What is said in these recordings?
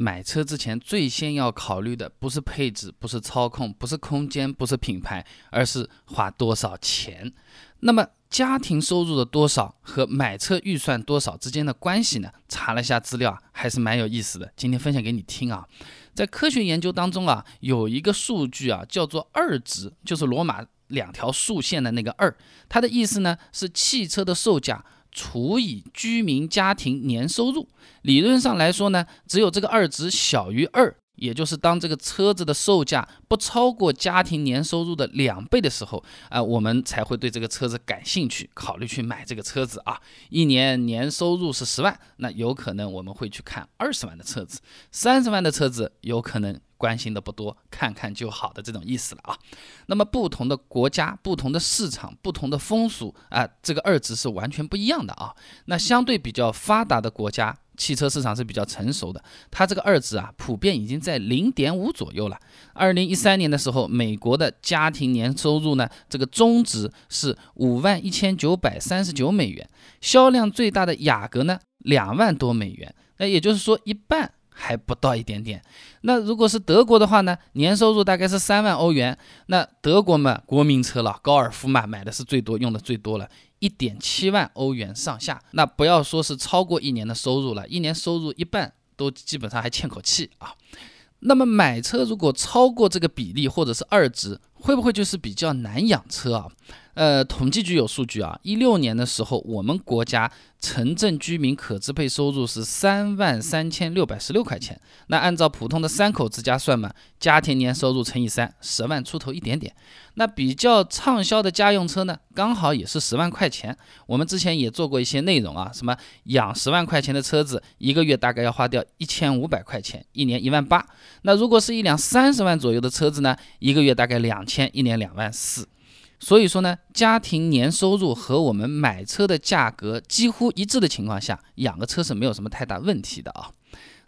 买车之前最先要考虑的不是配置，不是操控，不是空间，不是品牌，而是花多少钱。那么家庭收入的多少和买车预算多少之间的关系呢？查了一下资料，还是蛮有意思的。今天分享给你听啊。在科学研究当中啊，有一个数据啊，叫做二值，就是罗马两条竖线的那个二。它的意思呢是汽车的售价除以居民家庭年收入。理论上来说呢，只有这个二值小于二。也就是当这个车子的售价不超过家庭年收入的两倍的时候，啊，我们才会对这个车子感兴趣，考虑去买这个车子啊。一年年收入是十万，那有可能我们会去看二十万的车子，三十万的车子有可能关心的不多，看看就好的这种意思了啊。那么不同的国家、不同的市场、不同的风俗啊，这个二值是完全不一样的啊。那相对比较发达的国家。汽车市场是比较成熟的，它这个二值啊，普遍已经在零点五左右了。二零一三年的时候，美国的家庭年收入呢，这个中值是五万一千九百三十九美元，销量最大的雅阁呢，两万多美元，那也就是说一半。还不到一点点，那如果是德国的话呢？年收入大概是三万欧元，那德国嘛，国民车了，高尔夫嘛，买的是最多，用的最多了，一点七万欧元上下。那不要说是超过一年的收入了，一年收入一半都基本上还欠口气啊。那么买车如果超过这个比例或者是二值，会不会就是比较难养车啊？呃，统计局有数据啊，一六年的时候，我们国家城镇居民可支配收入是三万三千六百十六块钱。那按照普通的三口之家算嘛，家庭年收入乘以三，十万出头一点点。那比较畅销的家用车呢，刚好也是十万块钱。我们之前也做过一些内容啊，什么养十万块钱的车子，一个月大概要花掉一千五百块钱，一年一万八。那如果是一辆三十万左右的车子呢，一个月大概两千，一年两万四。所以说呢，家庭年收入和我们买车的价格几乎一致的情况下，养个车是没有什么太大问题的啊。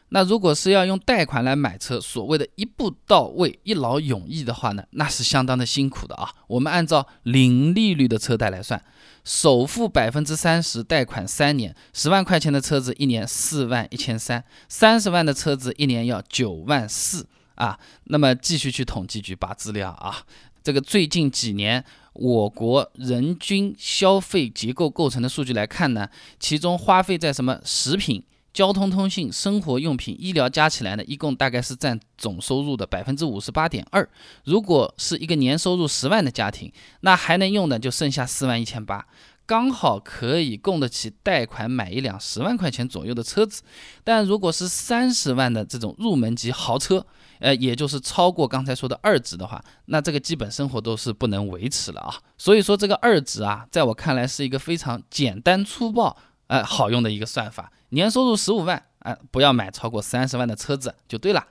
那如果是要用贷款来买车，所谓的一步到位、一劳永逸的话呢，那是相当的辛苦的啊。我们按照零利率的车贷来算，首付百分之三十，贷款三年，十万块钱的车子一年四万一千三，三十万的车子一年要九万四啊。那么继续去统计局把资料啊，这个最近几年。我国人均消费结构构成的数据来看呢，其中花费在什么食品、交通通信、生活用品、医疗加起来呢，一共大概是占总收入的百分之五十八点二。如果是一个年收入十万的家庭，那还能用的就剩下四万一千八。刚好可以供得起贷款买一辆十万块钱左右的车子，但如果是三十万的这种入门级豪车，呃，也就是超过刚才说的二值的话，那这个基本生活都是不能维持了啊。所以说这个二值啊，在我看来是一个非常简单粗暴，呃，好用的一个算法。年收入十五万，啊，不要买超过三十万的车子就对了。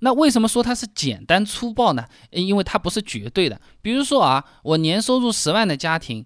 那为什么说它是简单粗暴呢？因为它不是绝对的。比如说啊，我年收入十万的家庭。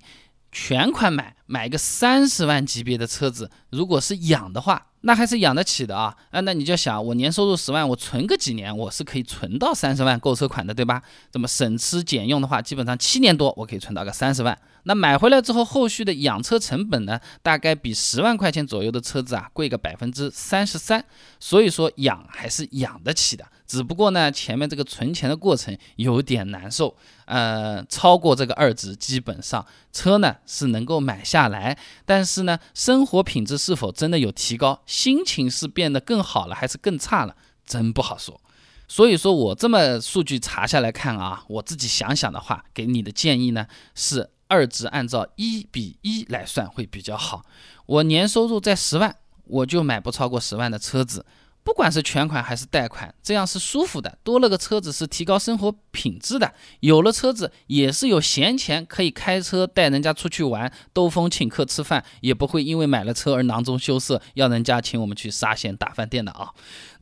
全款买买个三十万级别的车子，如果是养的话，那还是养得起的啊啊！那你就想，我年收入十万，我存个几年，我是可以存到三十万购车款的，对吧？这么省吃俭用的话，基本上七年多，我可以存到个三十万。那买回来之后，后续的养车成本呢，大概比十万块钱左右的车子啊贵个百分之三十三，所以说养还是养得起的，只不过呢，前面这个存钱的过程有点难受，呃，超过这个二值，基本上车呢是能够买下来，但是呢，生活品质是否真的有提高，心情是变得更好了还是更差了，真不好说。所以说我这么数据查下来看啊，我自己想想的话，给你的建议呢是。二值按照一比一来算会比较好。我年收入在十万，我就买不超过十万的车子，不管是全款还是贷款，这样是舒服的。多了个车子是提高生活品质的，有了车子也是有闲钱可以开车带人家出去玩、兜风、请客吃饭，也不会因为买了车而囊中羞涩，要人家请我们去沙县大饭店的啊。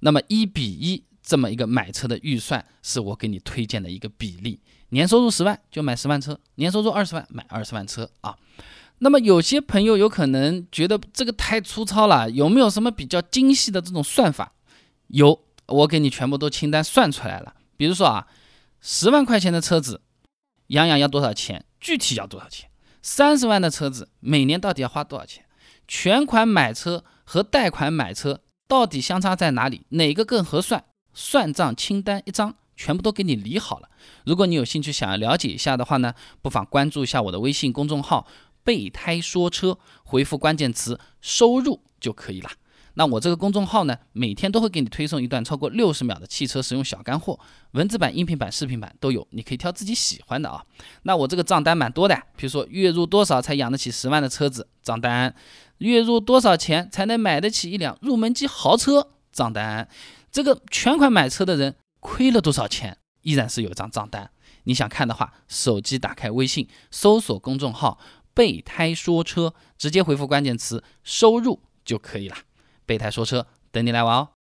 那么一比一这么一个买车的预算，是我给你推荐的一个比例。年收入十万就买十万车，年收入二十万买二十万车啊。那么有些朋友有可能觉得这个太粗糙了，有没有什么比较精细的这种算法？有，我给你全部都清单算出来了。比如说啊，十万块钱的车子养养要多少钱？具体要多少钱？三十万的车子每年到底要花多少钱？全款买车和贷款买车到底相差在哪里？哪个更合算？算账清单一张，全部都给你理好了。如果你有兴趣想要了解一下的话呢，不妨关注一下我的微信公众号“备胎说车”，回复关键词“收入”就可以了。那我这个公众号呢，每天都会给你推送一段超过六十秒的汽车实用小干货，文字版、音频版、视频版都有，你可以挑自己喜欢的啊。那我这个账单蛮多的，比如说月入多少才养得起十万的车子账单，月入多少钱才能买得起一辆入门级豪车账单，这个全款买车的人亏了多少钱，依然是有一张账单。你想看的话，手机打开微信，搜索公众号“备胎说车”，直接回复关键词“收入”就可以了。备胎说车，等你来玩哦。